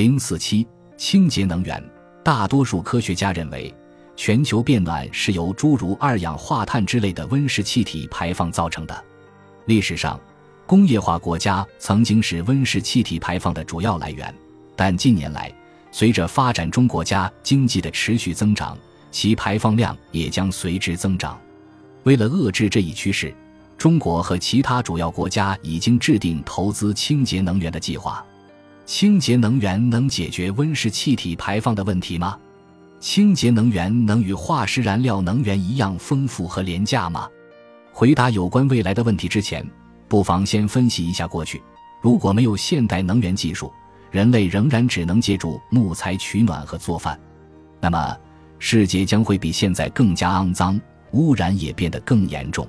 零四七清洁能源，大多数科学家认为，全球变暖是由诸如二氧化碳之类的温室气体排放造成的。历史上，工业化国家曾经是温室气体排放的主要来源，但近年来，随着发展中国家经济的持续增长，其排放量也将随之增长。为了遏制这一趋势，中国和其他主要国家已经制定投资清洁能源的计划。清洁能源能解决温室气体排放的问题吗？清洁能源能与化石燃料能源一样丰富和廉价吗？回答有关未来的问题之前，不妨先分析一下过去。如果没有现代能源技术，人类仍然只能借助木材取暖和做饭，那么世界将会比现在更加肮脏，污染也变得更严重。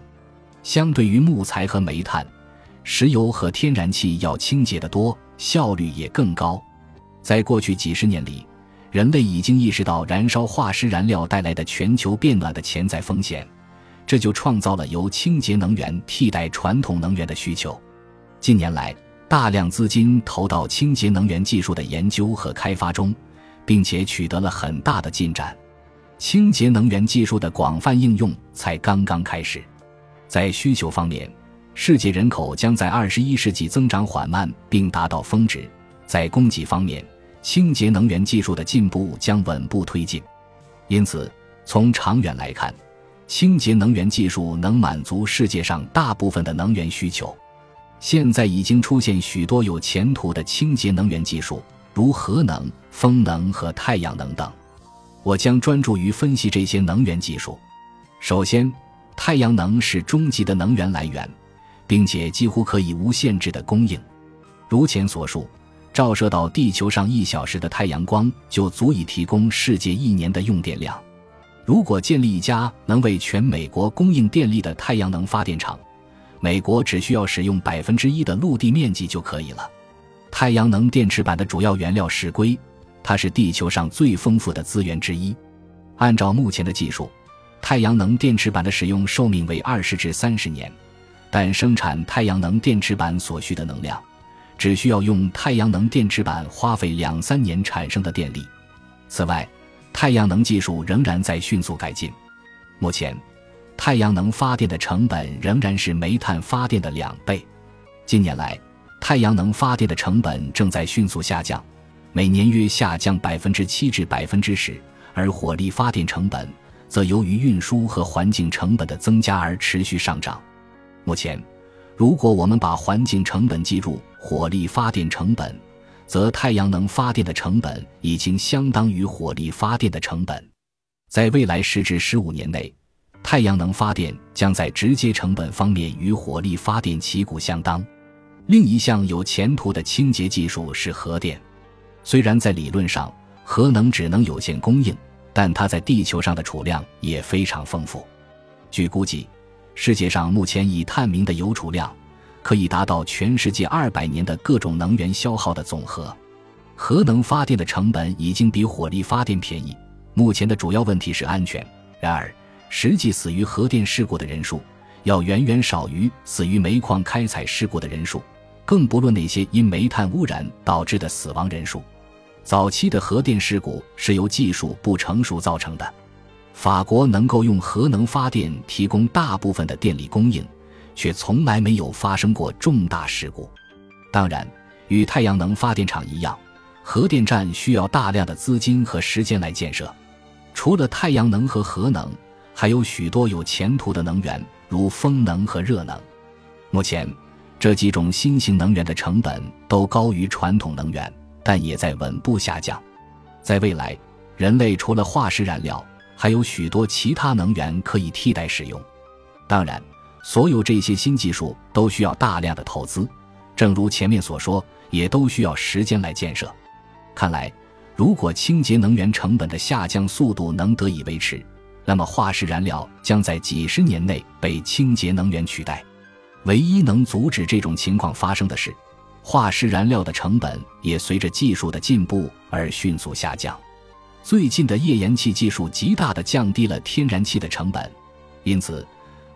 相对于木材和煤炭，石油和天然气要清洁得多。效率也更高。在过去几十年里，人类已经意识到燃烧化石燃料带来的全球变暖的潜在风险，这就创造了由清洁能源替代传统能源的需求。近年来，大量资金投到清洁能源技术的研究和开发中，并且取得了很大的进展。清洁能源技术的广泛应用才刚刚开始。在需求方面，世界人口将在二十一世纪增长缓慢，并达到峰值。在供给方面，清洁能源技术的进步将稳步推进。因此，从长远来看，清洁能源技术能满足世界上大部分的能源需求。现在已经出现许多有前途的清洁能源技术，如核能、风能和太阳能等。我将专注于分析这些能源技术。首先，太阳能是终极的能源来源。并且几乎可以无限制的供应，如前所述，照射到地球上一小时的太阳光就足以提供世界一年的用电量。如果建立一家能为全美国供应电力的太阳能发电厂，美国只需要使用百分之一的陆地面积就可以了。太阳能电池板的主要原料是硅，它是地球上最丰富的资源之一。按照目前的技术，太阳能电池板的使用寿命为二十至三十年。但生产太阳能电池板所需的能量，只需要用太阳能电池板花费两三年产生的电力。此外，太阳能技术仍然在迅速改进。目前，太阳能发电的成本仍然是煤炭发电的两倍。近年来，太阳能发电的成本正在迅速下降，每年约下降百分之七至百分之十，而火力发电成本则由于运输和环境成本的增加而持续上涨。目前，如果我们把环境成本计入火力发电成本，则太阳能发电的成本已经相当于火力发电的成本。在未来十至十五年内，太阳能发电将在直接成本方面与火力发电旗鼓相当。另一项有前途的清洁技术是核电。虽然在理论上核能只能有限供应，但它在地球上的储量也非常丰富。据估计。世界上目前已探明的铀储量，可以达到全世界二百年的各种能源消耗的总和。核能发电的成本已经比火力发电便宜。目前的主要问题是安全。然而，实际死于核电事故的人数，要远远少于死于煤矿开采事故的人数，更不论那些因煤炭污染导致的死亡人数。早期的核电事故是由技术不成熟造成的。法国能够用核能发电提供大部分的电力供应，却从来没有发生过重大事故。当然，与太阳能发电厂一样，核电站需要大量的资金和时间来建设。除了太阳能和核能，还有许多有前途的能源，如风能和热能。目前，这几种新型能源的成本都高于传统能源，但也在稳步下降。在未来，人类除了化石燃料，还有许多其他能源可以替代使用，当然，所有这些新技术都需要大量的投资，正如前面所说，也都需要时间来建设。看来，如果清洁能源成本的下降速度能得以维持，那么化石燃料将在几十年内被清洁能源取代。唯一能阻止这种情况发生的是，化石燃料的成本也随着技术的进步而迅速下降。最近的页岩气技术极大地降低了天然气的成本，因此，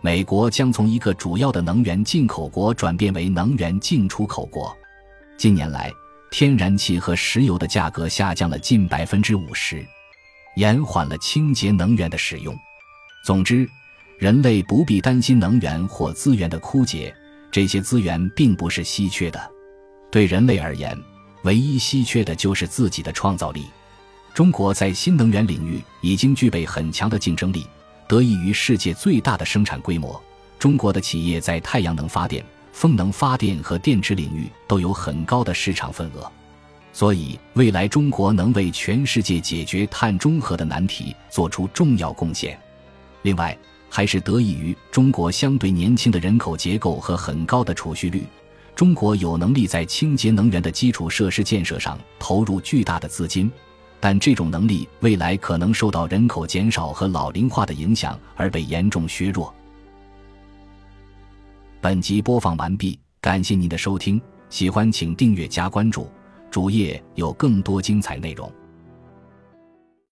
美国将从一个主要的能源进口国转变为能源进出口国。近年来，天然气和石油的价格下降了近百分之五十，延缓了清洁能源的使用。总之，人类不必担心能源或资源的枯竭，这些资源并不是稀缺的。对人类而言，唯一稀缺的就是自己的创造力。中国在新能源领域已经具备很强的竞争力，得益于世界最大的生产规模。中国的企业在太阳能发电。风能发电和电池领域都有很高的市场份额，所以未来中国能为全世界解决碳中和的难题做出重要贡献。另外，还是得益于中国相对年轻的人口结构和很高的储蓄率，中国有能力在清洁能源的基础设施建设上投入巨大的资金，但这种能力未来可能受到人口减少和老龄化的影响而被严重削弱。本集播放完毕，感谢您的收听，喜欢请订阅加关注，主页有更多精彩内容。